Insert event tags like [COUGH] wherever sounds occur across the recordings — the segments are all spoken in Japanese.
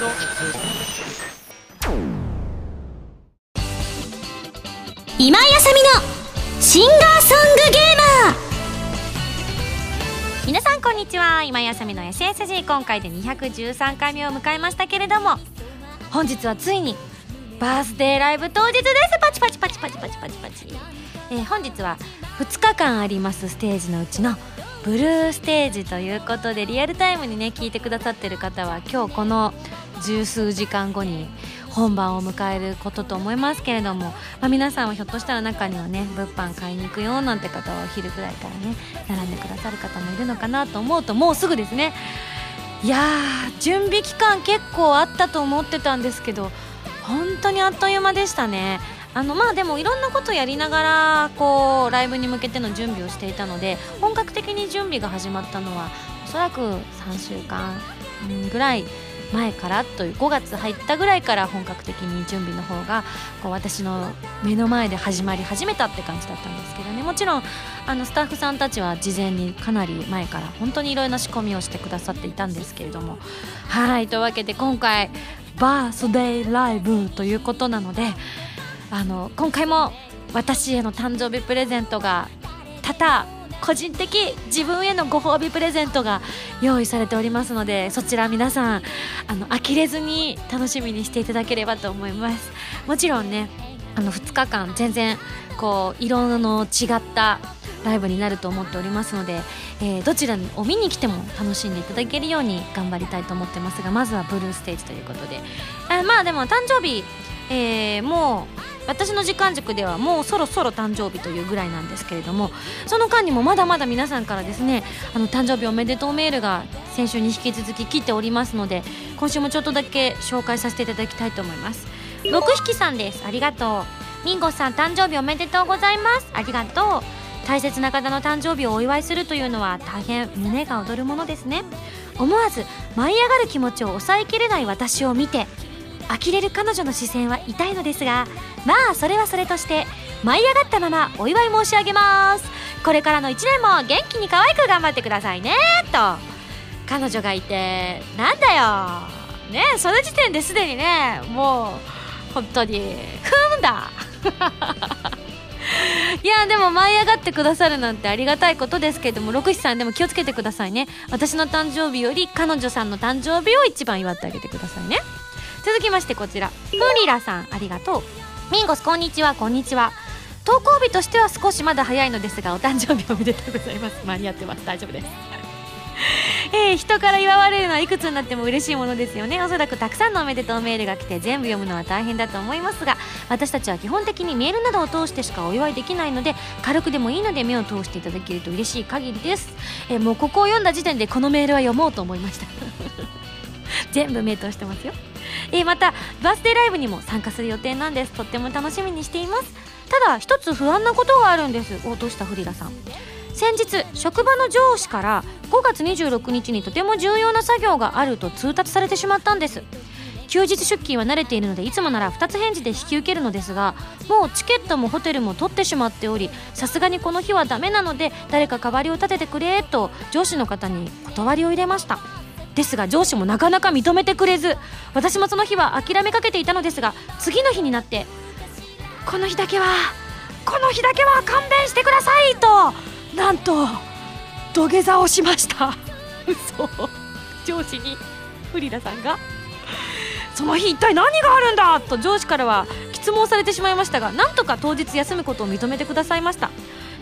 今井あさみのシンガーソングゲーマー。皆さんこんにちは。今井あさみの SSG 今回で213回目を迎えましたけれども本日はついにバースデーライブ当日です。パチパチパチパチパチパチパチ、えー、本日は2日間ありますステージのうちのブルーステージということでリアルタイムにね聞いてくださってる方は今日この十数時間後に本番を迎えることと思いますけれども、まあ、皆さんはひょっとしたら中にはね物販買いに行くよなんて方はお昼ぐらいからね並んでくださる方もいるのかなと思うともうすぐですね。いや準備期間結構あったと思ってたんですけど本当にあっという間でしたね。あのまあでもいろんなことやりながらこうライブに向けての準備をしていたので本格的に準備が始まったのはおそらく3週間ぐらい前からという5月入ったぐらいから本格的に準備の方がこう私の目の前で始まり始めたって感じだったんですけどね。もちろんあのスタッフさんたちは事前にかなり前から本当にいろいろな仕込みをしてくださっていたんですけれども。はいというわけで今回バースデーライブということなのであの今回も私への誕生日プレゼントが多々個人的自分へのご褒美プレゼントが用意されておりますのでそちら皆さんあの呆れずに楽しみにしていただければと思います。もちろんねあの2日間全然こう色の違ったライブになると思っておりますので、えー、どちらを見に来ても楽しんでいただけるように頑張りたいと思ってますがまずはブルーステージということで。あまあでも誕生日、えー、もう私の時間軸ではもうそろそろ誕生日というぐらいなんですけれどもその間にもまだまだ皆さんからですねあの誕生日おめでとうメールが先週に引き続き来ておりますので今週もちょっとだけ紹介させていただきたいと思います。六匹さんです。ありがとう。ミンゴさん誕生日おめでとうございます。ありがとう。大切な方の誕生日をお祝いするというのは大変胸が躍るものですね。思わず舞い上がる気持ちを抑えきれない私を見て呆れる彼女の視線は痛いのですがまあそれはそれとして舞い上がったままお祝い申し上げます。これからの1年も元気に可愛く頑張ってくださいねと。彼女がいてなんだよ。ねその時点ですでにねもう本当にふんだ。[LAUGHS] いやでも舞い上がってくださるなんてありがたいことですけれども六七さんでも気をつけてくださいね。私の誕生日より彼女さんの誕生日を一番祝ってあげてくださいね。続きましてこちら。フリラさんありがとう。ミンゴスこんにちは。こんにちは。投稿日としては少しまだ早いのですがお誕生日おめでとうございます。間に合ってます。大丈夫です。[LAUGHS] えー、人から祝われるのはいくつになっても嬉しいものですよね。おそらくたくさんのおめでとうメールが来て全部読むのは大変だと思いますが私たちは基本的にメールなどを通してしかお祝いできないので軽くでもいいので目を通していただけると嬉しい限りです、えー、もうここを読んだ時点でこのメールは読もうと思いました。[LAUGHS] 全部目通してますよ。えー、またバースデーライブにも参加する予定なんです。とっても楽しみにしています。ただ一つ不安なことがあるんです。おどうした？フリラさん。先日職場の上司から5月26日にとても重要な作業があると通達されてしまったんです。休日出勤は慣れているのでいつもなら2つ返事で引き受けるのですがもうチケットもホテルも取ってしまっておりさすがにこの日はダメなので誰か代わりを立ててくれと上司の方に断りを入れました。ですが上司もなかなか認めてくれず私もその日は諦めかけていたのですが次の日になってこの日だけはこの日だけは勘弁してくださいとなんと土下座をしました。嘘。上司にフリダさんがその日一体何があるんだと上司からは質問されてしまいましたがなんとか当日休むことを認めてくださいました。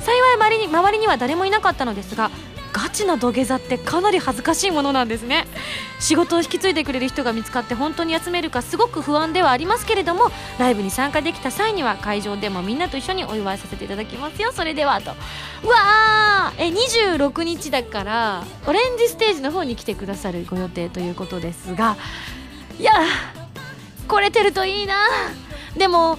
幸い周りに周りには誰もいなかったのですがガチな土下座ってかなり恥ずかしいものなんですね。仕事を引き継いでくれる人が見つかって本当に休めるかすごく不安ではありますけれどもライブに参加できた際には会場でもみんなと一緒にお祝いさせていただきますよ。それではと。うわー！え26日だからオレンジステージの方に来てくださるご予定ということですが。いや来れてるといいな。でも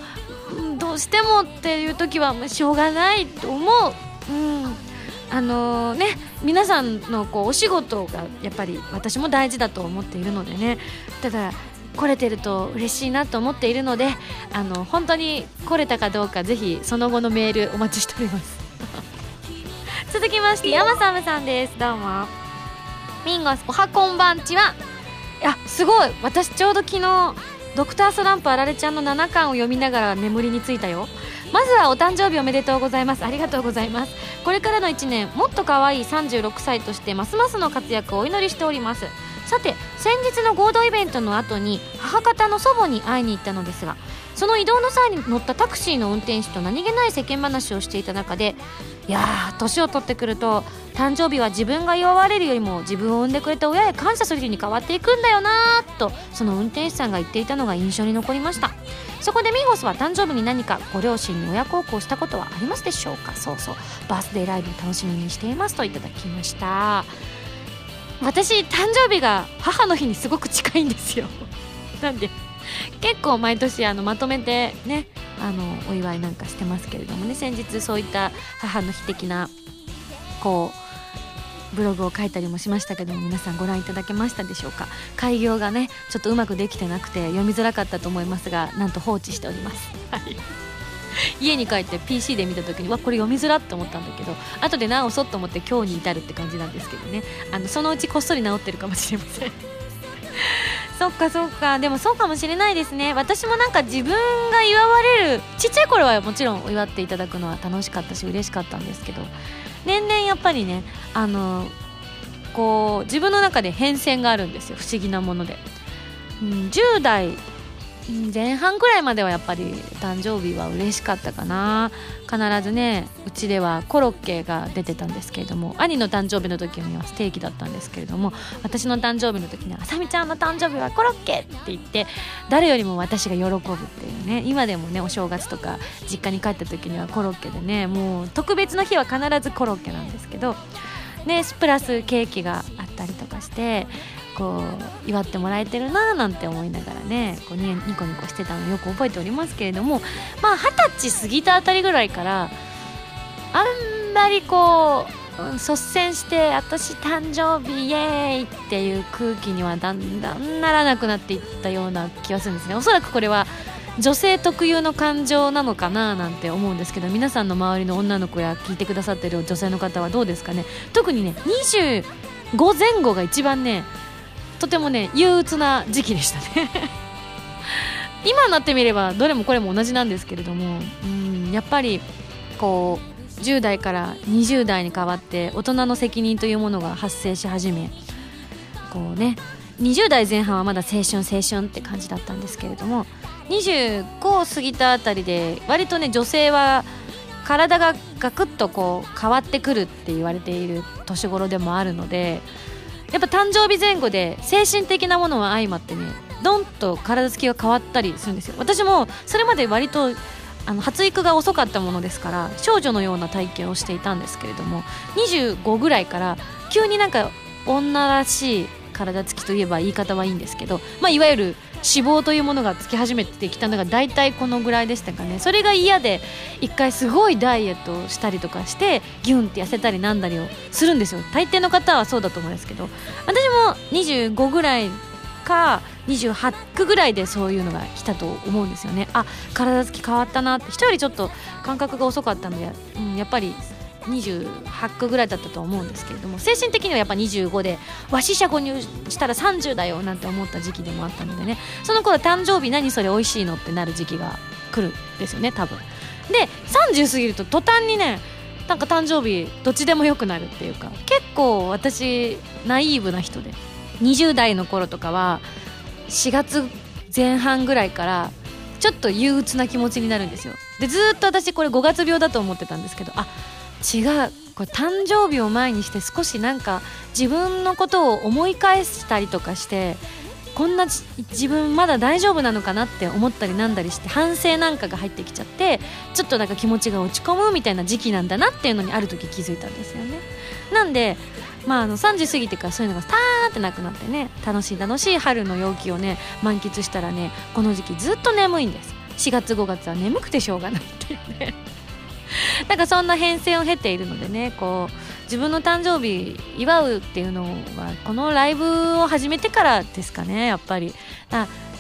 どうしてもっていう時はしょうがないと思う。うん。あのー、ね皆さんのこうお仕事がやっぱり私も大事だと思っているのでね。ただ来れてると嬉しいなと思っているのであの本当に来れたかどうかぜひその後のメールお待ちしております。[LAUGHS] 続きまして山サムさんです。どうも。ミンゴスおはこんばんちは。やすごい。私ちょうど昨日ドクタースランプあられちゃんの7巻を読みながら眠りについたよまずはお誕生日おめでとうございます。ありがとうございます。これからの1年もっと可愛い36歳としてますますの活躍をお祈りしております。さて先日の合同イベントの後に母方の祖母に会いに行ったのですがその移動の際に乗ったタクシーの運転手と何気ない世間話をしていた中でいやー年を取ってくると誕生日は自分が祝われるよりも自分を産んでくれた親へ感謝する日に変わっていくんだよなーとその運転手さんが言っていたのが印象に残りました。そこでミーホスは誕生日に何かご両親に親孝行したことはありますでしょうか？そうそう。バースデーライブ楽しみにしていますといただきました。私誕生日が母の日にすごく近いんですよ。[LAUGHS] なんで結構毎年あのまとめてねあのお祝いなんかしてますけれどもね。先日そういった母の日的なこうブログを書いたりもしましたけども皆さんご覧いただけましたでしょうか？開業がねちょっとうまくできてなくて読みづらかったと思いますがなんと放置しております、はい。家に帰って PC で見た時にわこれ読みづらって思ったんだけど後で直そうと思って今日に至るって感じなんですけどね。あのそのうちこっそり直ってるかもしれませんそっかそっか。でもそうかもしれないですね。私もなんか自分が祝われるちっちゃい頃はもちろん祝っていただくのは楽しかったし嬉しかったんですけど。年々やっぱりねあのこう自分の中で変遷があるんですよ。不思議なもので、うん、10代前半くらいまではやっぱり誕生日は嬉しかったかな必ずねうちではコロッケが出てたんですけれども兄の誕生日の時にはステーキだったんですけれども私の誕生日の時には「あさみちゃんの誕生日はコロッケ!」って言って誰よりも私が喜ぶっていうね今でもねお正月とか実家に帰った時にはコロッケでねもう特別の日は必ずコロッケなんですけどねプラスケーキがあったりとかしてこう祝ってもらえてるなーなんて思いながらねこうニコニコしてたのよく覚えておりますけれどもまあ二十歳過ぎたあたりぐらいからあんまりこう率先して私誕生日イエーイっていう空気にはだんだんならなくなっていったような気がするんですね。おそらくこれは女性特有の感情なのかななんて思うんですけど皆さんの周りの女の子や聞いてくださってる女性の方はどうですかね。特にね25前後が一番ねとてもね憂鬱な時期でしたね。[LAUGHS] 今になってみればどれもこれも同じなんですけれどもうんやっぱりこう10代から20代に変わって大人の責任というものが発生し始めこうね20代前半はまだ青春青春って感じだったんですけれども25を過ぎたあたりで割とね女性は体がガクッとこう変わってくるって言われている年頃でもあるのでやっぱ誕生日前後で精神的なものは相まってねどんと体つきが変わったりするんですよ。私もそれまで割とあの発育が遅かったものですから少女のような体験をしていたんですけれども25ぐらいから急になんか女らしい体つきといえば言い方はいいんですけど、まあ、いわゆる脂肪というものがつき始めてきたのが大体このぐらいでしたかね。それが嫌で一回すごいダイエットをしたりとかしてギュンって痩せたりなんだりをするんですよ。大抵の方はそうだと思うんですけど。私も25ぐらいか28区ぐらいでそういうのが来たと思うんですよね。あ体つき変わったなって。人よりちょっと感覚が遅かったので、うん、やっぱり28区ぐらいだったと思うんですけれども精神的にはやっぱ25でわし車購入したら30だよなんて思った時期でもあったのでね。その頃誕生日何それ美味しいのってなる時期が来るんですよね多分。で30過ぎると途端にねなんか誕生日どっちでもよくなるっていうか結構私ナイーブな人で20代の頃とかは4月前半ぐらいからちょっと憂鬱な気持ちになるんですよ。でずっと私これ5月病だと思ってたんですけどあ違うこれ誕生日を前にして少しなんか自分のことを思い返したりとかしてこんな自分まだ大丈夫なのかなって思ったりなんだりして反省なんかが入ってきちゃってちょっとなんか気持ちが落ち込むみたいな時期なんだなっていうのにある時気づいたんですよね。なんでまあ、あの3時過ぎてからそういうのがスターってなくなってね楽しい楽しい春の陽気をね満喫したらねこの時期ずっと眠いんです。4月5月は眠くてしょうがないっていうね。なんかそんな変遷を経ているのでねこう自分の誕生日祝うっていうのはこのライブを始めてからですかねやっぱり。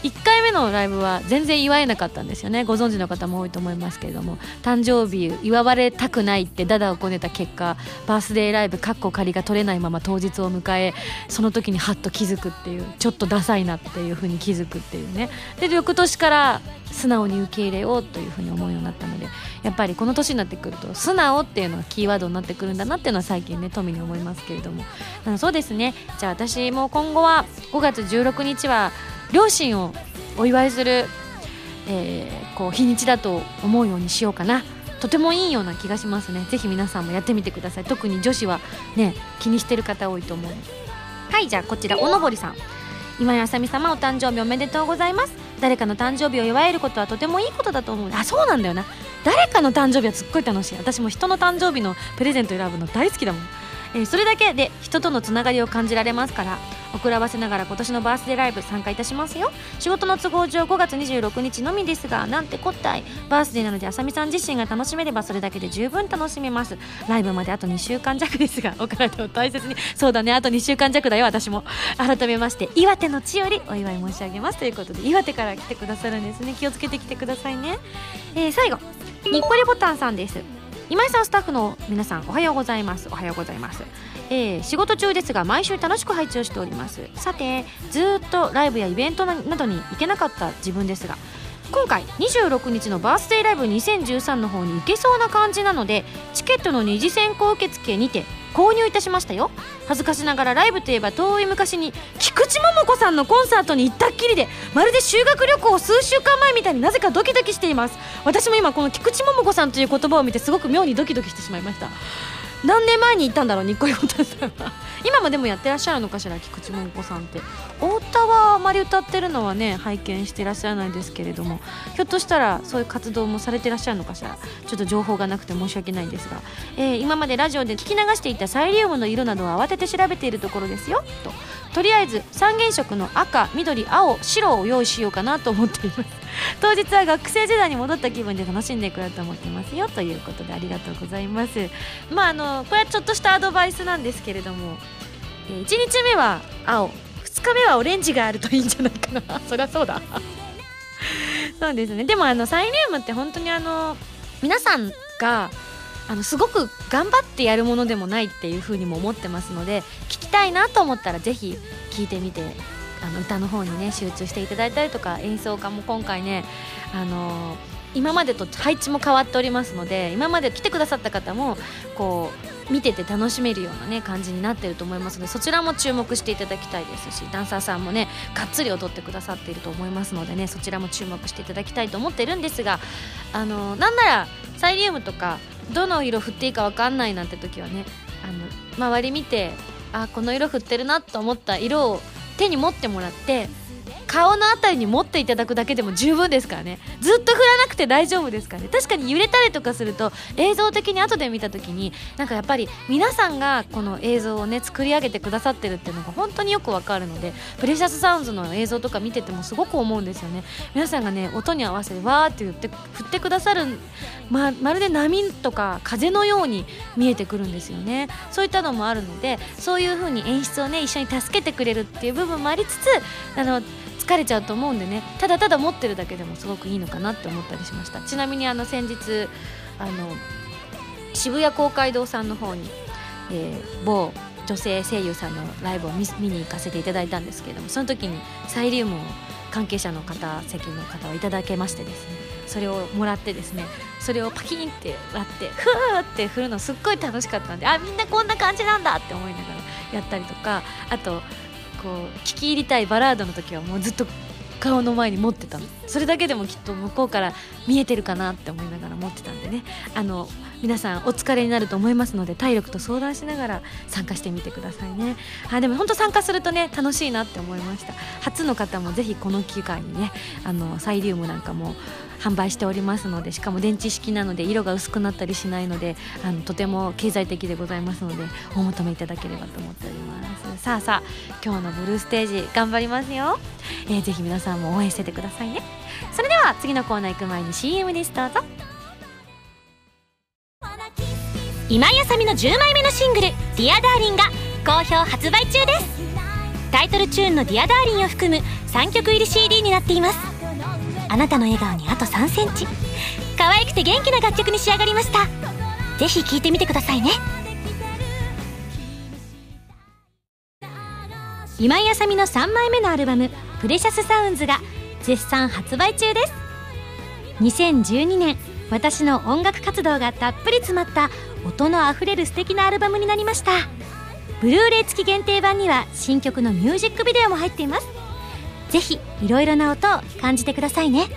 1回目のライブは全然祝えなかったんですよね。ご存知の方も多いと思いますけれども。誕生日祝われたくないってダダをこねた結果バースデーライブかっこ仮が取れないまま当日を迎えその時にハッと気づくっていうちょっとダサいなっていうふうに気づくっていうね。で翌年から素直に受け入れようというふうに思うようになったのでやっぱりこの年になってくると素直っていうのがキーワードになってくるんだなっていうのは最近ね富に思いますけれども。あのそうですね。じゃあ私も今後は5月16日は両親をお祝いする、えー、こう日にちだと思うようにしようかな。とてもいいような気がしますね。ぜひ皆さんもやってみてください。特に女子はね気にしてる方多いと思う。はいじゃあこちらおのぼりさん。今井あさみ様お誕生日おめでとうございます。誰かの誕生日を祝えることはとてもいいことだと思うあそうなんだよな。誰かの誕生日はすっごい楽しい。私も人の誕生日のプレゼント選ぶの大好きだもん。えー、それだけで人とのつながりを感じられますから遅らばせながら今年のバースデーライブ参加いたしますよ。仕事の都合上5月26日のみですがなんてこったいバースデーなのであさみさん自身が楽しめればそれだけで十分楽しめます。ライブまであと2週間弱ですがお体を大切にそうだねあと2週間弱だよ私も。改めまして岩手の地よりお祝い申し上げます。ということで岩手から来てくださるんですね。気をつけてきてくださいね、えー、最後にっこりボタンさんです。今井さんスタッフの皆さんおはようございます。おはようございます、えー、仕事中ですが毎週楽しく配置をしております。さてずっとライブやイベントなどに行けなかった自分ですが今回26日のバースデーライブ2013の方に行けそうな感じなのでチケットの二次選考受付にて購入いたしましたよ。恥ずかしながらライブといえば遠い昔に菊池桃子さんのコンサートに行ったっきりでまるで修学旅行数週間前みたいになぜかドキドキしています。私も今この菊池桃子さんという言葉を見てすごく妙にドキドキしてしまいました。何年前に行ったんだろうニッコリボタンさんは。[LAUGHS] 今もでもやってらっしゃるのかしら菊池桃子さんって。太田はあまり歌ってるのはね拝見してらっしゃらないですけれどもひょっとしたらそういう活動もされてらっしゃるのかしら。ちょっと情報がなくて申し訳ないんですが、えー、今までラジオで聞き流していたサイリウムの色などを慌てて調べているところですよと。とりあえず三原色の赤緑青白を用意しようかなと思っています。[LAUGHS] 当日は学生時代に戻った気分で楽しんでくれると思ってます。よということでありがとうございます。まああのこれはちょっとしたアドバイスなんですけれども、えー、1日目は青。2日目はオレンジがあるといいんじゃないかな。[LAUGHS] そりゃそうだ。[LAUGHS] そうですね。でもあのサイリウムって本当にあの皆さんがあのすごく頑張ってやるものでもないっていうふうにも思ってますので聞きたいなと思ったらぜひ聞いてみてあの歌の方にね集中していただいたりとか演奏家も今回ねあの今までと配置も変わっておりますので今まで来てくださった方もこう見てて楽しめるようなね感じになってると思いますのでそちらも注目していただきたいですしダンサーさんもねがっつり踊ってくださっていると思いますのでねそちらも注目していただきたいと思ってるんですがあのなんならサイリウムとかどの色振っていいか分かんないなんて時はねあの周り見てあこの色振ってるなと思った色を手に持ってもらって顔の辺りに持っていただくだけでも十分ですからね。ずっと振らなくて大丈夫ですからね。確かに揺れたりとかすると映像的に後で見た時になんかやっぱり皆さんがこの映像をね作り上げてくださってるっていうのが本当によくわかるのでプレシャスサウンズの映像とか見ててもすごく思うんですよね。皆さんがね音に合わせてわーって言って振ってくださるままるで波とか風のように見えてくるんですよね。そういったのもあるのでそういう風に演出をね一緒に助けてくれるっていう部分もありつつあの疲れちゃうと思うんでね。ただただ持ってるだけでもすごくいいのかなって思ったりしました。ちなみにあの先日あの渋谷公会堂さんの方に、えー、某女性声優さんのライブを見に行かせていただいたんですけれどもその時にサイリウムを関係者の方席の方をいただけましてですね。それをもらってですねそれをパキンって割ってふーって振るのすっごい楽しかったんであみんなこんな感じなんだって思いながらやったりとかあとこう聞き入りたいバラードの時はもうずっと顔の前に持ってたの。それだけでもきっと向こうから見えてるかなって思いながら持ってたんでね。あの皆さんお疲れになると思いますので体力と相談しながら参加してみてくださいね。あでも本当参加するとね楽しいなって思いました。初の方もぜひこの機会にねあのサイリウムなんかも販売しておりますのでしかも電池式なので色が薄くなったりしないのであのとても経済的でございますのでお求めいただければと思っております。さあさあ今日のブルーステージ頑張りますよ、えー、ぜひ皆さんも応援しててくださいね。それでは次のコーナー行く前に CM ですどうぞ。今井あさみの10枚目のシングル「 Dear Darling が好評発売中です。タイトルチューンの「ディアダーリンを含む3曲入り CD になっています。あなたの笑顔にあと3センチ。可愛くて元気な楽曲に仕上がりました。ぜひ聴いてみてくださいね。今井あさみの3枚目のアルバム「プレシャスサウンズが絶賛発売中です。2012年私の音楽活動がたっぷり詰まった音のあふれる素敵なアルバムになりました。ブルーレイ付き限定版には新曲のミュージックビデオも入っています。ぜひいろいろな音を感じてくださいね。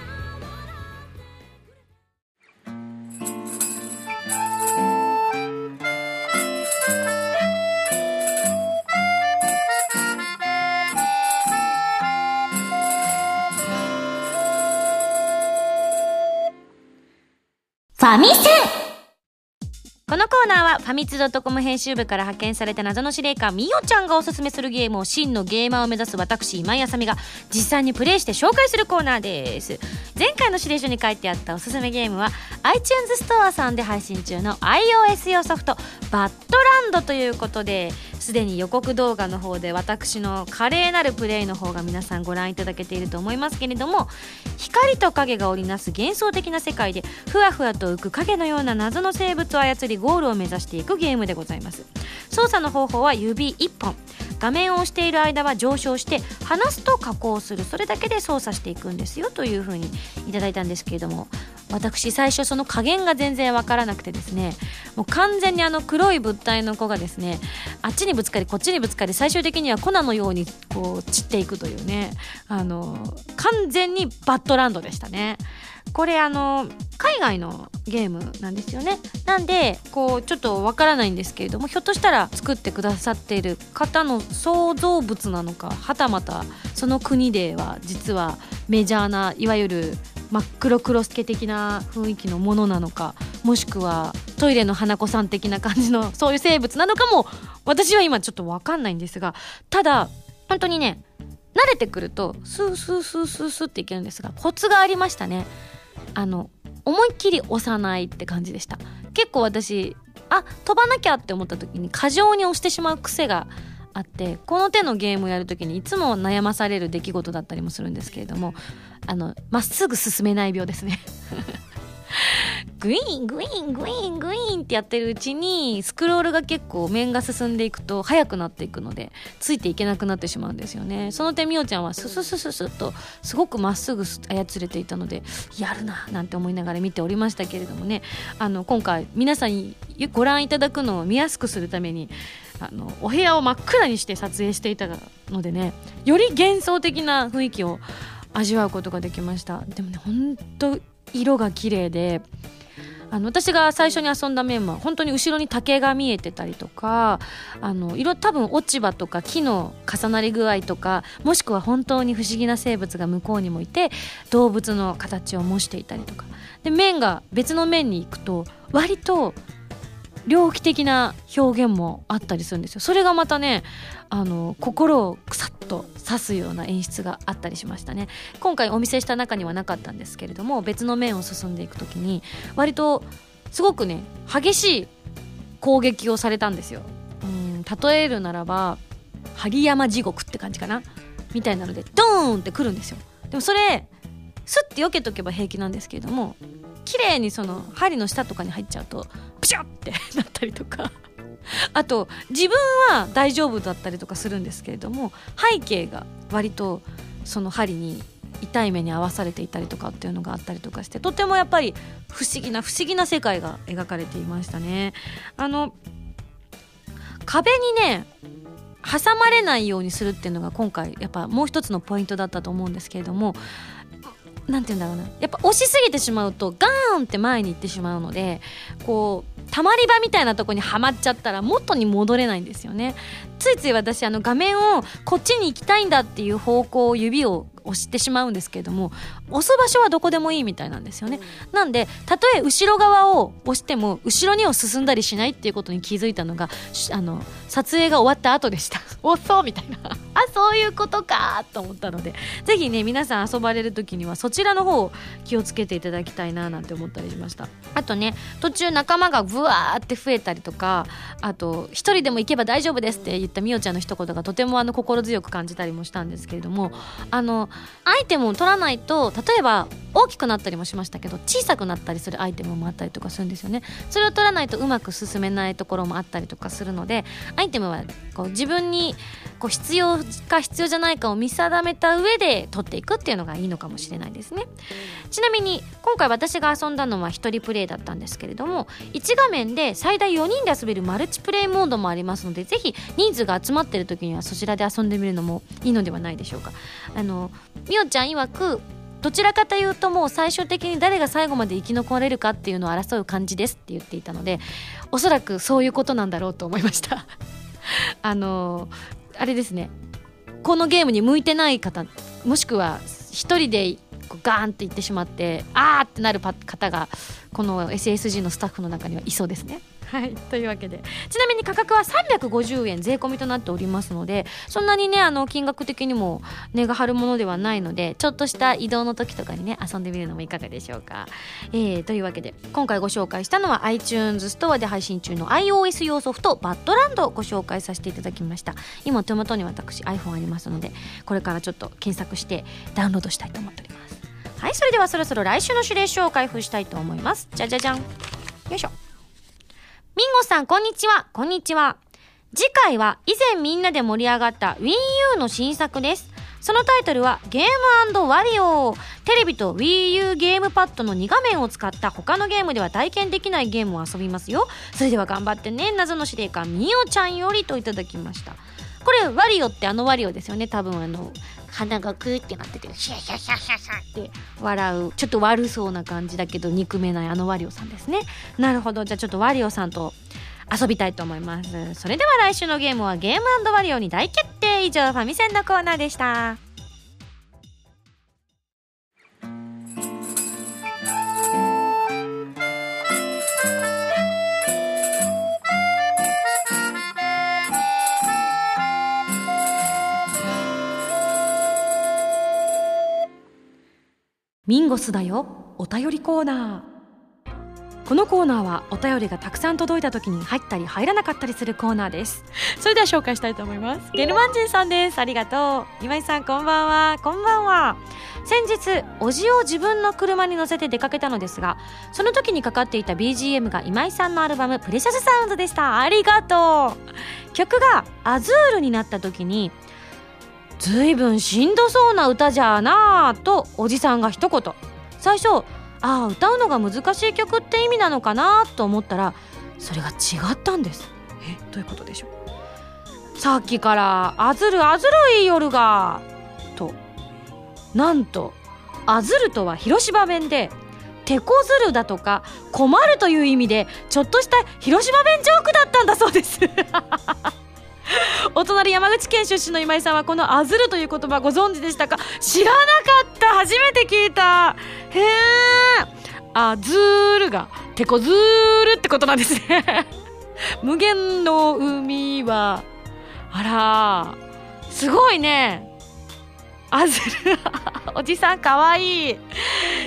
ファミセこのコーナーはファミツドットコム編集部から派遣された謎の司令官みおちゃんがおすすめするゲームを真のゲーマーを目指す私今井あさみが実際にプレイして紹介するコーナーです。前回の指令書に書いてあったおすすめゲームは iTunes ストアさんで配信中の iOS 用ソフトバッドランドということですでに予告動画の方で私の華麗なるプレイの方が皆さんご覧いただけていると思いますけれども光と影が織りなす幻想的な世界でふわふわと浮く影のような謎の生物を操りゴールを目指していくゲームでございます。操作の方法は指1本。画面を押している間は上昇して離すと加工する。それだけで操作していくんですよというふうにいただいたんですけれども。私最初その加減が全然わからなくてですね。もう完全にあの黒い物体の子がですねあっちにぶつかりこっちにぶつかり最終的には粉のようにこう散っていくというね。あの完全にバッドランドでしたね。これあの海外のゲームなんですよね。なんでこうちょっとわからないんですけれどもひょっとしたら作ってくださっている方の創造物なのかはたまたその国では実はメジャーないわゆる真っ黒黒助的な雰囲気のものなのかもしくはトイレの花子さん的な感じのそういう生物なのかも私は今ちょっと分かんないんですがただ本当にね慣れてくるとスースースースースーっていけるんですがコツがありましたね。あの思いっきり押さないって感じでした。結構私あ飛ばなきゃって思った時に過剰に押してしまう癖があってこの手のゲームをやる時にいつも悩まされる出来事だったりもするんですけれどもあのまっすぐ進めない病ですね。グイーングイーングイーングイーンってやってるうちにスクロールが結構面が進んでいくと速くなっていくのでついていけなくなってしまうんですよね。その点みおちゃんはスススススッとすごくまっすぐ操れていたのでやるななんて思いながら見ておりましたけれどもね。あの今回皆さんにご覧いただくのを見やすくするためにあのお部屋を真っ暗にして撮影していたのでねより幻想的な雰囲気を味わうことができました。でもねほんと色が綺麗であの私が最初に遊んだ面は本当に後ろに竹が見えてたりとかあの色多分落ち葉とか木の重なり具合とかもしくは本当に不思議な生物が向こうにもいて動物の形を模していたりとか。で面が別の面に行くと割と猟奇的な表現もあったりするんですよ。それがまたねあの心をくさっと刺すような演出があったりしましたね。今回お見せした中にはなかったんですけれども別の面を進んでいく時に割とすごくね激しい攻撃をされたんですよ。うん例えるならば針山地獄って感じかな？みたいなのでドーンってくるんですよ。でもそれスッて避けとけば平気なんですけれども綺麗にその針の下とかに入っちゃうとシュッって [LAUGHS] なったりとかあと自分は大丈夫だったりとかするんですけれども背景が割とその針に痛い目に遭わされていたりとかっていうのがあったりとかしてとてもやっぱり不思議な不思議な世界が描かれていましたね。あの壁にね挟まれないようにするっていうのが今回やっぱもう一つのポイントだったと思うんですけれどもなんて言うんだろうな。やっぱ押しすぎてしまうとガーンって前に行ってしまうのでこうたまり場みたいなとこにはまっちゃったら元に戻れないんですよね。ついつい私あの画面をこっちに行きたいんだっていう方向を指を押してしまうんですけれども押す場所はどこでもいいみたいなんですよね、なんでたとえ後ろ側を押しても後ろには進んだりしないっていうことに気づいたのがあの撮影が終わった後でした。[LAUGHS] おっそうみたいな。[LAUGHS] あそういうことかと思ったのでぜひね皆さん遊ばれる時にはそちらの方を気をつけていただきたいななんて思ったりしました。あとね途中仲間がブワーって増えたりとかあと一人でも行けば大丈夫ですって言ったみおちゃんの一言がとてもあの心強く感じたりもしたんですけれどもあのアイテムを取らないと例えば大きくなったりもしましたけど小さくなったりするアイテムもあったりとかするんですよね。それを取らないとうまく進めないところもあったりとかするのでアイテムはこう自分にこう必要か必要じゃないかを見定めた上で取っていくっていうのがいいのかもしれないですね。ちなみに今回私が遊んだのは1人プレイだったんですけれども1画面で最大4人で遊べるマルチプレイモードもありますのでぜひ人数が集まってる時にはそちらで遊んでみるのもいいのではないでしょうか。あのみおちゃん曰くどちらかというともう最終的に誰が最後まで生き残れるかっていうのを争う感じですって言っていたのでおそらくそういうことなんだろうと思いました [LAUGHS] あのあれですねこのゲームに向いてない方もしくは1人でガーンっていってしまってあーってなる方がこの SSG のスタッフの中にはいそうですね。はいというわけで。ちなみに価格は350円税込みとなっておりますのでそんなにねあの金額的にも値が張るものではないのでちょっとした移動の時とかにね遊んでみるのもいかがでしょうか、えー、というわけで今回ご紹介したのは iTunes ストアで配信中の iOS 用ソフトバッドランドをご紹介させていただきました。今手元に私 iPhone ありますのでこれからちょっと検索してダウンロードしたいと思っております。はいそれではそろそろ来週の指令書を開封したいと思います。じゃじゃじゃん。よいしょ。ミンゴさん、こんにちは。こんにちは。次回は以前みんなで盛り上がった Wii U の新作です。そのタイトルはゲームワリオテレビと Wii U ゲームパッドの2画面を使った他のゲームでは体験できないゲームを遊びますよ。それでは頑張ってね。謎の司令官みおちゃんよりといただきました。これワリオってあのワリオですよね。多分あの、鼻がクーってなってて、シャシャシャシャシャって笑う、ちょっと悪そうな感じだけど憎めないあのワリオさんですね。なるほど。じゃあちょっとワリオさんと遊びたいと思います。それでは来週のゲームはゲームワリオに大決定以上ファミセンのコーナーでした。ミンゴスだよ。お便りコーナー。このコーナーはお便りがたくさん届いた時に入ったり入らなかったりするコーナーです。それでは紹介したいと思います。ゲルマンジンさんです。ありがとう。今井さんこんばんは。こんばんは。先日おじを自分の車に乗せて出かけたのですがその時にかかっていた BGM が今井さんのアルバム「プレシャスサウンド」でした。ありがとう。曲が「アズール」になった時にずいぶんしんどそうな歌じゃなぁとおじさんが一言。最初ああ歌うのが難しい曲って意味なのかなと思ったらそれが違ったんです。えどういうことでしょう？さっきから「あずるあずるい夜が」となんと「あずる」とは広島弁で「手こずる」だとか「困る」という意味でちょっとした広島弁ジョークだったんだそうです。[LAUGHS] [LAUGHS] お隣山口県出身の今井さんはこの「あずる」という言葉ご存知でしたか？知らなかった。初めて聞いた。へえあずるがてこずるってことなんですね。[LAUGHS] 無限の海はあらすごいね。あずるおじさんかわいい。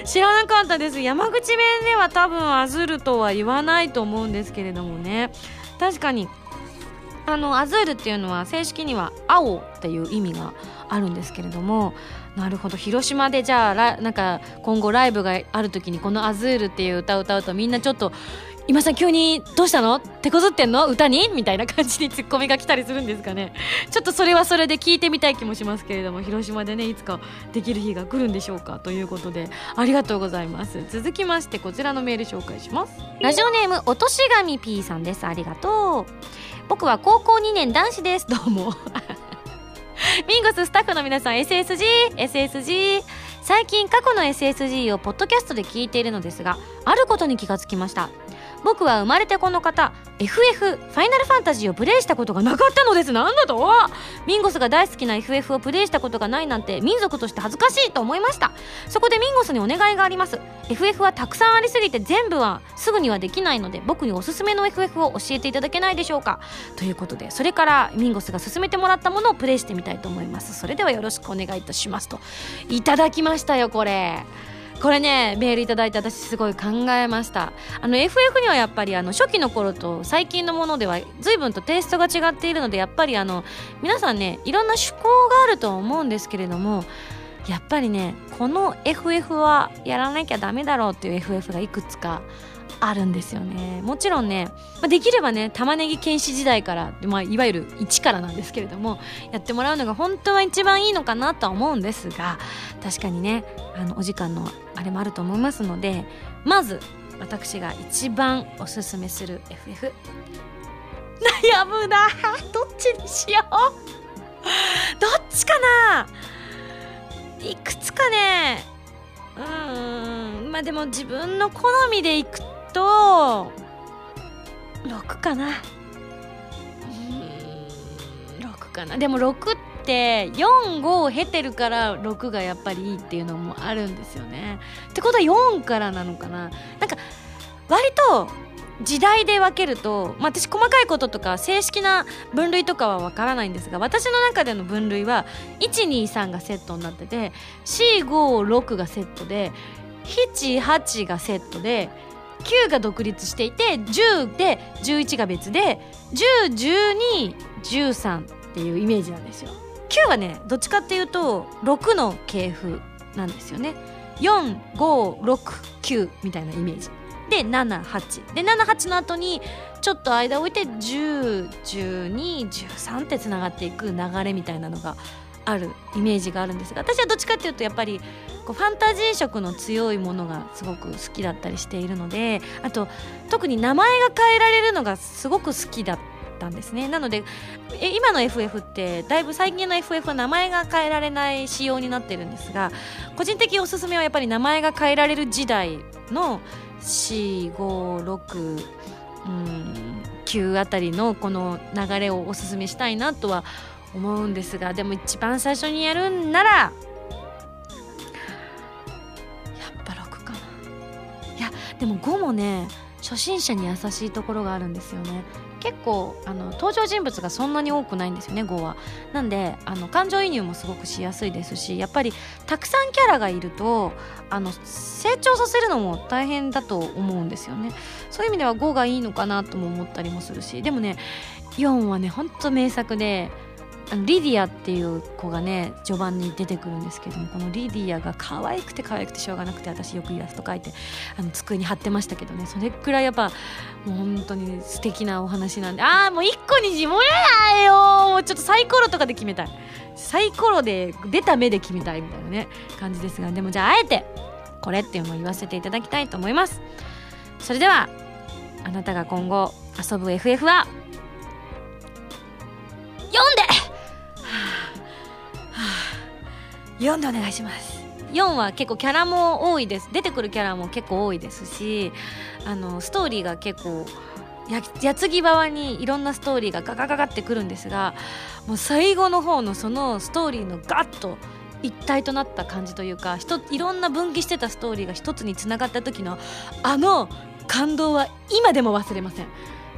知らなかったです。山口弁では多分あずるとは言わないと思うんですけれどもね。確かにあのアズールっていうのは正式には青っていう意味があるんですけれどもなるほど。広島でじゃあなんか今後ライブがある時にこの「アズール」っていう歌を歌うとみんなちょっと「今さん急にどうしたの手こずってんの？歌に?」みたいな感じにツッコミが来たりするんですかね。[LAUGHS] ちょっとそれはそれで聞いてみたい気もしますけれども広島でねいつかできる日が来るんでしょうかということでありがとうございます。続きましてこちらのメール紹介します。ラジオネームおとしがみ P さんです。ありがとう。僕は高校2年男子です。どうも。[LAUGHS] ミンゴススタッフの皆さん SSG SSG 最近過去の SSG をポッドキャストで聞いているのですがあることに気がつきました。僕は生まれてこの方 FF ファイナルファンタジーをプレイしたことがなかったのです。なんだと？ミンゴスが大好きな FF をプレイしたことがないなんて民族として恥ずかしいと思いました。そこでミンゴスにお願いがあります。FF はたくさんありすぎて全部はすぐにはできないので僕におすすめの FF を教えていただけないでしょうか。ということでそれからミンゴスが勧めてもらったものをプレイしてみたいと思います。それではよろしくお願いいたしますと。いただきましたよこれ。これねメールいただいて私すごい考えました。あの FF にはやっぱりあの初期の頃と最近のものでは随分とテイストが違っているのでやっぱりあの皆さんねいろんな趣向があると思うんですけれどもやっぱりねこの FF はやらなきゃダメだろうっていう FF がいくつかあるんですよね。もちろんね、ま、できればね玉ねぎ剣士時代から、まあ、いわゆる一からなんですけれどもやってもらうのが本当は一番いいのかなとは思うんですが確かにねあのお時間のあれもあると思いますのでまず私が一番おすすめする FF 悩むな。どっちにしよう。どっちかな。いくつかね。うん。まあでも自分の好みでいくとと6かな。うん6かな。でも6って45を経てるから6がやっぱりいいっていうのもあるんですよね。ってことは4からなのかな。なんか割と時代で分けると、まあ、私細かいこととか正式な分類とかは分からないんですが私の中での分類は123がセットになってて456がセットで78がセットで9が独立していて10で11が別で101213っていうイメージなんですよ。9はねどっちかっていうと6の系譜なんですよね。4569みたいなイメージ。で78で78の後にちょっと間を置いて101213ってつながっていく流れみたいなのがあるイメージがあるんですが私はどっちかっていうとやっぱりこうファンタジー色の強いものがすごく好きだったりしているのであと特に名前が変えられるのがすごく好きだったんですね。なので今の FF ってだいぶ最近の FF は名前が変えられない仕様になってるんですが個人的おすすめはやっぱり名前が変えられる時代の456うん9あたりのこの流れをおすすめしたいなとは思います思うんですがでも一番最初にやるんならやっぱ6かな。いやでも5もね初心者に優しいところがあるんですよね。結構あの登場人物がそんなに多くないんですよね5は。なんであの感情移入もすごくしやすいですしやっぱりたくさんキャラがいるとあの成長させるのも大変だと思うんですよね。そういう意味では5がいいのかなとも思ったりもするし。でもね4はねほんと名作であのリディアっていう子がね序盤に出てくるんですけどもこのリディアが可愛くて可愛くてしょうがなくて私よくイラスト描いてあの机に貼ってましたけどねそれくらいやっぱもう本当に素敵なお話なんでああもう1個に絞れないよもうちょっとサイコロとかで決めたい。サイコロで出た目で決めたいみたいなね感じですがでもじゃああえてこれっていうのを言わせていただきたいと思います。それではあなたが今後遊ぶ FF は読んで4でお願いします。4は結構キャラも多いです。出てくるキャラも結構多いですしあのストーリーが結構や矢継ぎ側にいろんなストーリーがガガガガってくるんですがもう最後の方のそのストーリーのガッと一体となった感じというかいろんな分岐してたストーリーが一つにつながった時のあの感動は今でも忘れません。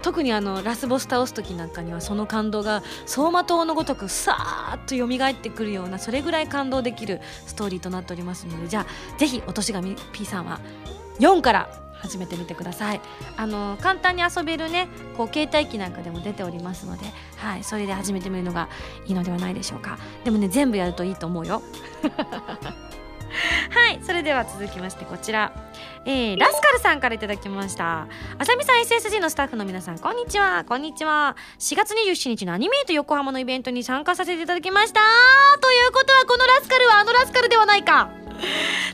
特にあのラスボス倒す時なんかにはその感動が走馬灯のごとくさーっと蘇ってくるようなそれぐらい感動できるストーリーとなっておりますのでじゃあぜひお年神 P さんは4から始めてみてください。あの簡単に遊べるねこう携帯機なんかでも出ておりますので、はい、それで始めてみるのがいいのではないでしょうか。でもね全部やるといいと思うよ。はいそれでは続きましてこちら、えー、ラスカルさんからいただきました。あさみさん SSG のスタッフの皆さんこんにちは。こんにちは。4月27日のアニメイト横浜のイベントに参加させていただきました。ということはこのラスカルはあのラスカルではないか。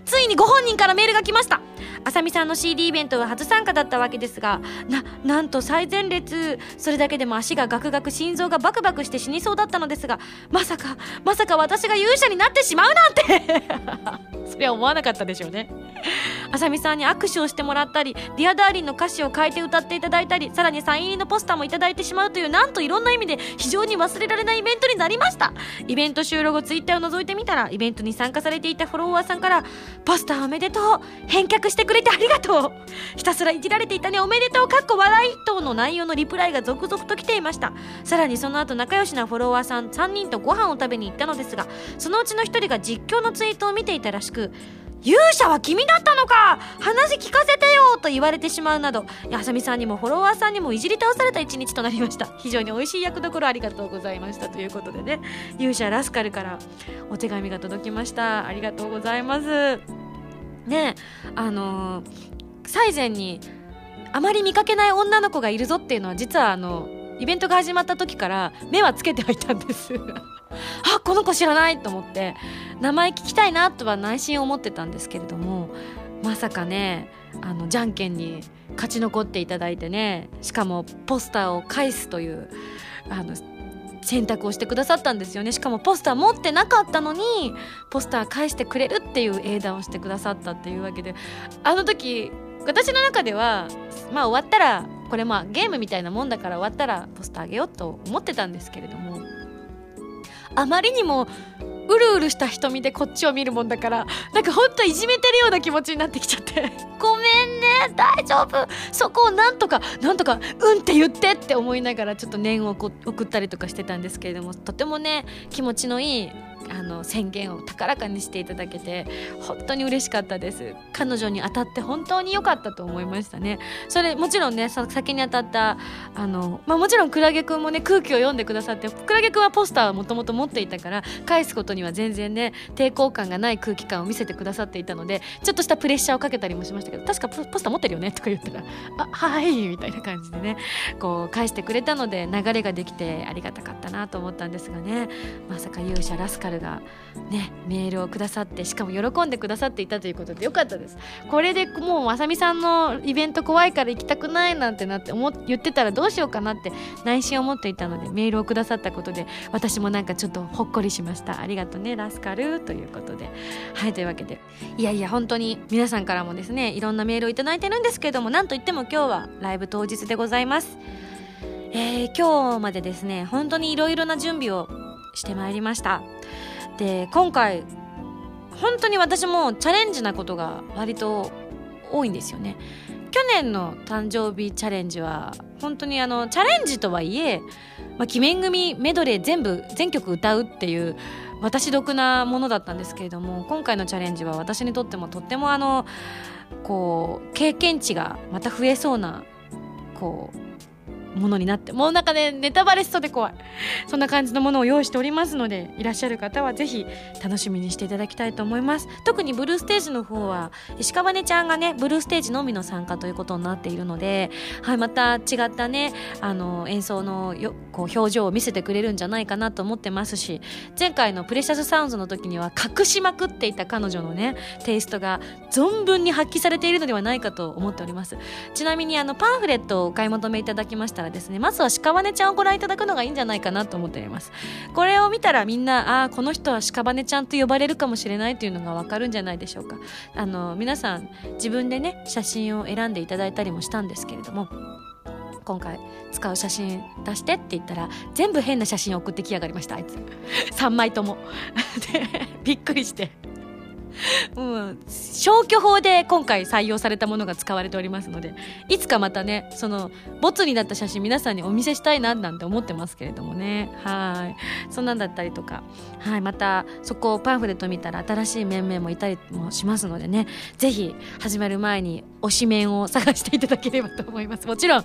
ついにご本人からメールが来ました。あさみさんの CD イベントは初参加だったわけですがななんと最前列それだけでも足がガクガク心臓がバクバクして死にそうだったのですがまさかまさか私が勇者になってしまうなんて。そりゃ思わなかったでしょうね。あさみさんに握手をしてもらったり「 Dear Darling の歌詞を変えて歌っていただいたりさらにサイン入りのポスターもいただいてしまうというなんといろんな意味で非常に忘れられないイベントになりました。イベント終了後ツイッターを覗いてみたらイベントに参加されていたフォロワーさんから「ポスターおめでとう返却してくれてありがとう。ひたすらいじられていたねおめでとうかっこ笑い」等の内容のリプライが続々と来ていました。さらにその後仲良しなフォロワーさん3人とご飯を食べに行ったのですがそのうちの1人が実況のツイートを見ていたらしく勇者は君だったのか。話聞かせてよと言われてしまうなどあさみさんにもフォロワーさんにもいじり倒された一日となりました。非常に美味しい役どころありがとうございましたということでね。勇者ラスカルからお手紙が届きました。ありがとうございます。ねあのー、最前にあまり見かけない女の子がいるぞっていうのは実はあのイベントが始まった時から目はつけてはいたんです。[LAUGHS] あこの子知らないと思って。名前聞きたいなとは内心思ってたんですけれどもまさかねあのじゃんけんに勝ち残っていただいてねしかもポスターを返すというあの選択をしてくださったんですよね。しかもポスター持ってなかったのにポスター返してくれるっていう英断をしてくださったっていうわけであの時私の中ではまあ終わったらこれまあゲームみたいなもんだから終わったらポスターあげようと思ってたんですけれどもあまりにもうるうるした瞳でこっちを見るもんだからなんかほんといじめてるような気持ちになってきちゃって。ごめんね大丈夫。そこをなんとかなんとかうんって言ってって思いながらちょっと念を送ったりとかしてたんですけれどもとてもね気持ちのいいあの宣言を高らかにしていただけて本当に嬉しかったです。彼女に当たって本当に良かったと思いましたね。それもちろんね先に当たったあの、まあ、もちろんクラゲくんもね空気を読んでくださってクラゲくんはポスターはもともと持っていたから返すことには全然ね抵抗感がない空気感を見せてくださっていたのでちょっとしたプレッシャーをかけたりもしましたけど確かポスター持ってるよねとか言ったら「あはい」みたいな感じでねこう返してくれたので流れができてありがたかったなと思ったんですがね。まさか勇者ラスカルがねメールをくださってしかも喜んでくださっていたということでよかったです。これでもうあさみさんのイベント怖いから行きたくないなんてなって思言ってたらどうしようかなって内心思っていたのでメールをくださったことで私もなんかちょっとほっこりしました。ありがとねラスカルということで。はいというわけで。いやいや本当に皆さんからもですねいろんなメールを頂いてるんですけれどもなんといっても今日はライブ当日でございます。えー、今日までですね本当にいろいろな準備をしてまいりました。で今回本当に私もチャレンジなことが割と多いんですよね。去年の誕生日チャレンジは本当にあのチャレンジとはいえ、まあ、鬼面組メドレー全部全曲歌うっていう私得なものだったんですけれども今回のチャレンジは私にとってもとってもあのこう経験値がまた増えそうなこうものになってもうなんかねネタバレしそうで怖い。そんな感じのものを用意しておりますのでいらっしゃる方はぜひ楽しみにしていただきたいと思います。特にブルーステージの方は石川根ちゃんがねブルーステージのみの参加ということになっているので、はい、また違ったねあの演奏のよこう表情を見せてくれるんじゃないかなと思ってますし前回のプレシャスサウンズの時には隠しまくっていた彼女のねテイストが存分に発揮されているのではないかと思っております。ちなみにあのパンフレットをお買い求めいただきましたらですねまずは鹿羽ちゃんをご覧いただくのがいいんじゃないかなと思っております。これを見たらみんなああこの人は鹿羽ちゃんと呼ばれるかもしれないというのがわかるんじゃないでしょうか。あの皆さん自分でね写真を選んでいただいたりもしたんですけれども今回使う写真出してって言ったら全部変な写真送ってきやがりましたあいつ。[LAUGHS] 3枚とも。[LAUGHS] でびっくりして。うん、消去法で今回採用されたものが使われておりますのでいつかまたねそのボツになった写真皆さんにお見せしたいななんて思ってますけれどもね。はい。そんなんだったりとか。はい。またそこをパンフレット見たら新しい面々もいたりもしますのでね。ぜひ始まる前に推し面を探していただければと思います。もちろん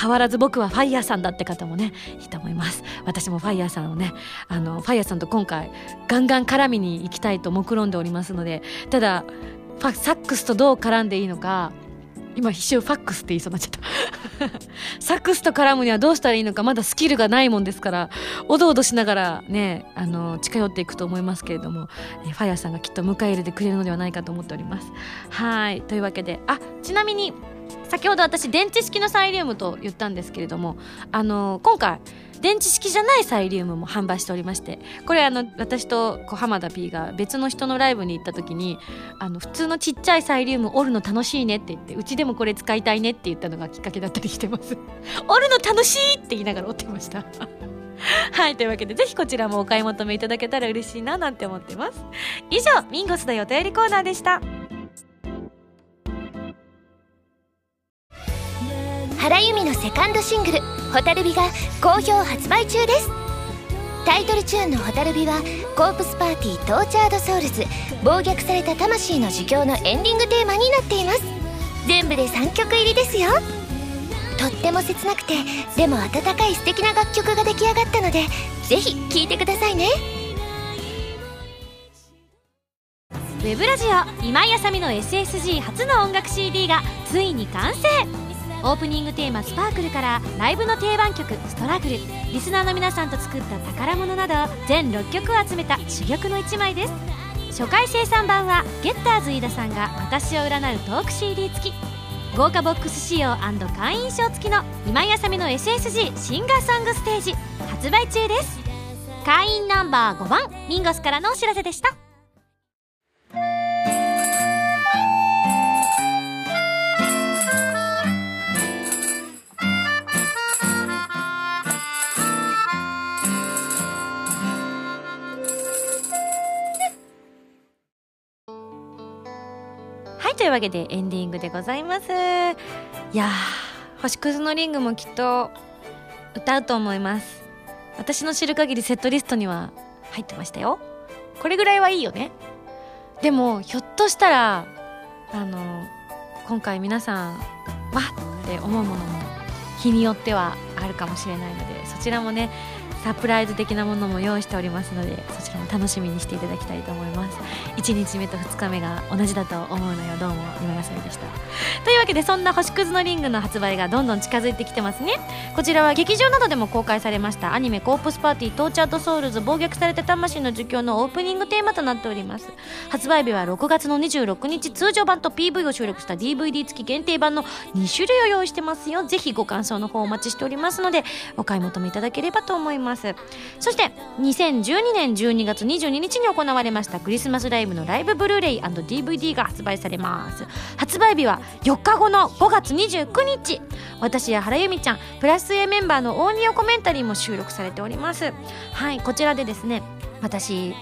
変わらず僕はファイヤーさんだって方もねいいと思います。私もファイヤーさんをねあのファイヤーさんと今回ガンガン絡みに行きたいと目論んでおりますのでただサックスとどう絡んでいいのか今必死ファックスって言いそうになっちゃった。[LAUGHS] サックスと絡むにはどうしたらいいのかまだスキルがないもんですからおどおどしながらねあの近寄っていくと思いますけれども、えファイヤーさんがきっと迎え入れてくれるのではないかと思っております。はい。というわけであちなみに先ほど私電池式のサイリウムと言ったんですけれどもあの今回電池式じゃないサイリウムも販売しておりましてこれあの私とこう浜田 P が別の人のライブに行った時にあの普通のちっちゃいサイリウム折るの楽しいねって言ってうちでもこれ使いたいねって言ったのがきっかけだったりしてます。[LAUGHS] 折るの楽しいって言いながら折ってました。[LAUGHS] はいというわけでぜひこちらもお買い求めいただけたら嬉しいななんて思ってます。以上ミンゴスのお便りコーナーでした。原由美のセカンドシングル「ホタルビ」が好評発売中です。タイトルチューンの「ホタルビ」はコープスパーティー Tortured Souls 暴虐された魂の呪叫のエンディングテーマになっています。全部で3曲入りですよ。とっても切なくてでも温かい素敵な楽曲が出来上がったのでぜひ聴いてくださいね。ウェブラジオ今井あさみの SSG 初の音楽 CD がついに完成。オープニングテーマ「スパークルからライブの定番曲「ストラグル」リスナーの皆さんと作った宝物など全6曲を集めた珠玉の1枚です。初回生産版はゲッターズ飯田さんが私を占うトーク CD 付き。豪華ボックス仕様会員証付きの今井あさみの SSG シンガーソングステージ発売中です。会員ナンバー5番ミンゴスからのお知らせでした。いというわけでエンディングでございます。いやー星屑のリングもきっと歌うと思います。私の知る限りセットリストには入ってましたよ。これぐらいはいいよね。でもひょっとしたらあの今回皆さんわって思うものも日によってはあるかもしれないのでそちらもねサプライズ的なものも用意しておりますのでそちらも楽しみにしていただきたいと思います。1日目と2日目が同じだと思うのよ。どうも今井麻美でした。というわけでそんな星屑のリングの発売がどんどん近づいてきてますね。こちらは劇場などでも公開されました。アニメコープスパーティー Tortured Souls 暴虐された魂の呪叫のオープニングテーマとなっております。発売日は6月の26日通常版と PV を収録した DVD 付き限定版の2種類を用意してますよ。ぜひご感想の方お待ちしておりますのでお買い求めいただければと思います。ます。そして2012年12月22日に行われましたクリスマスライブのライブブルーレイ &DVD が発売されます。発売日は4日後の5月29日。私や原由美ちゃんプラス A メンバーのオーディオコメンタリーも収録されております。はいこちらでですね私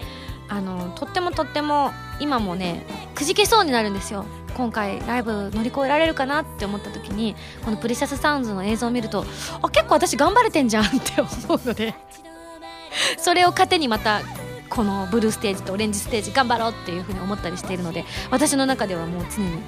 あのとってもとっても今もねくじけそうになるんですよ。今回ライブ乗り越えられるかなって思った時にこのプリシャスサウンズの映像を見るとあ結構私頑張れてんじゃんって思うので [LAUGHS] それを糧にまたこのブルーステージとオレンジステージ頑張ろうっていうふうに思ったりしているので私の中ではもう常に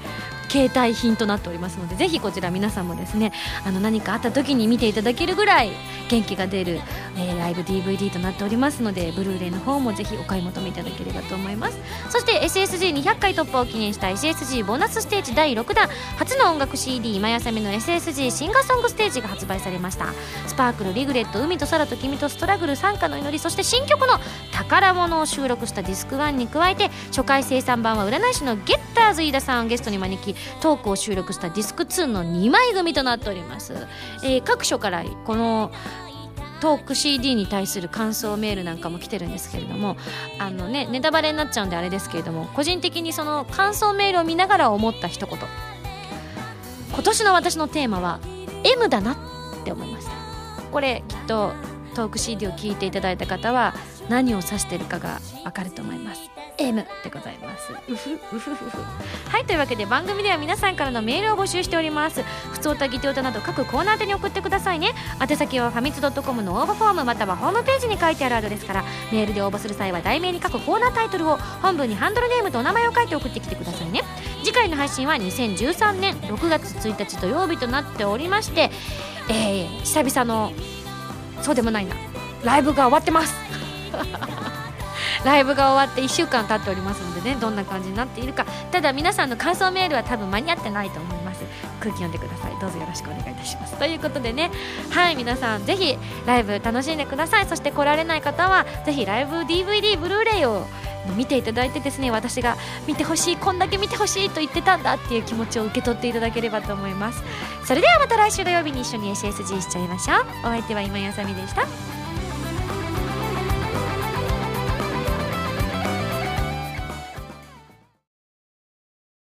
携帯品となっておりますのでぜひこちら皆さんもですねあの何かあった時に見ていただけるぐらい元気が出る、えー、ライブ DVD となっておりますのでブルーレイの方もぜひお買い求めいただければと思います。そして SSG200 回突破を記念した SSG ボーナスステージ第6弾初の音楽 CD 今やさめの SSG シンガーソングステージが発売されました。スパークルリグレット海と空と君とストラグル参加の祈りそして新曲の宝物を収録したディスク1に加えて初回生産版は占い師のゲッターズ飯田さんをゲストに招きトークを収録したディスク2の2枚組となっております、えー、各所からこのトーク CD に対する感想メールなんかも来てるんですけれどもあのねネタバレになっちゃうんであれですけれども個人的にその感想メールを見ながら思った一言。今年の私のテーマは M だなって思いました。これきっとトーク CD を聞いていただいた方は何を指してるかがわかると思います。M でございます。はいというわけで番組では皆さんからのメールを募集しております。普通歌ギテ歌など各コーナー宛に送ってくださいね。宛先はファミツドットコムの応募フォームまたはホームページに書いてあるアドレスからメールで応募する際は題名に書くコーナータイトルを本文にハンドルネームとお名前を書いて送ってきてくださいね。次回の配信は2013年6月1日土曜日となっておりましてえー、久々のそうでもないな。ライブが終わってます。[LAUGHS] ライブが終わって1週間経っておりますのでねどんな感じになっているか。ただ皆さんの感想メールは多分間に合ってないと思います。空気読んでください。どうぞよろしくお願いいたします。ということでね。はい皆さんぜひライブ楽しんでください。そして来られない方はぜひライブ DVD ブルーレイを見ていただいてですね私が見てほしいこんだけ見てほしいと言ってたんだっていう気持ちを受け取っていただければと思います。それではまた来週土曜日に一緒に SSG しちゃいましょう。お相手は今やさみでした。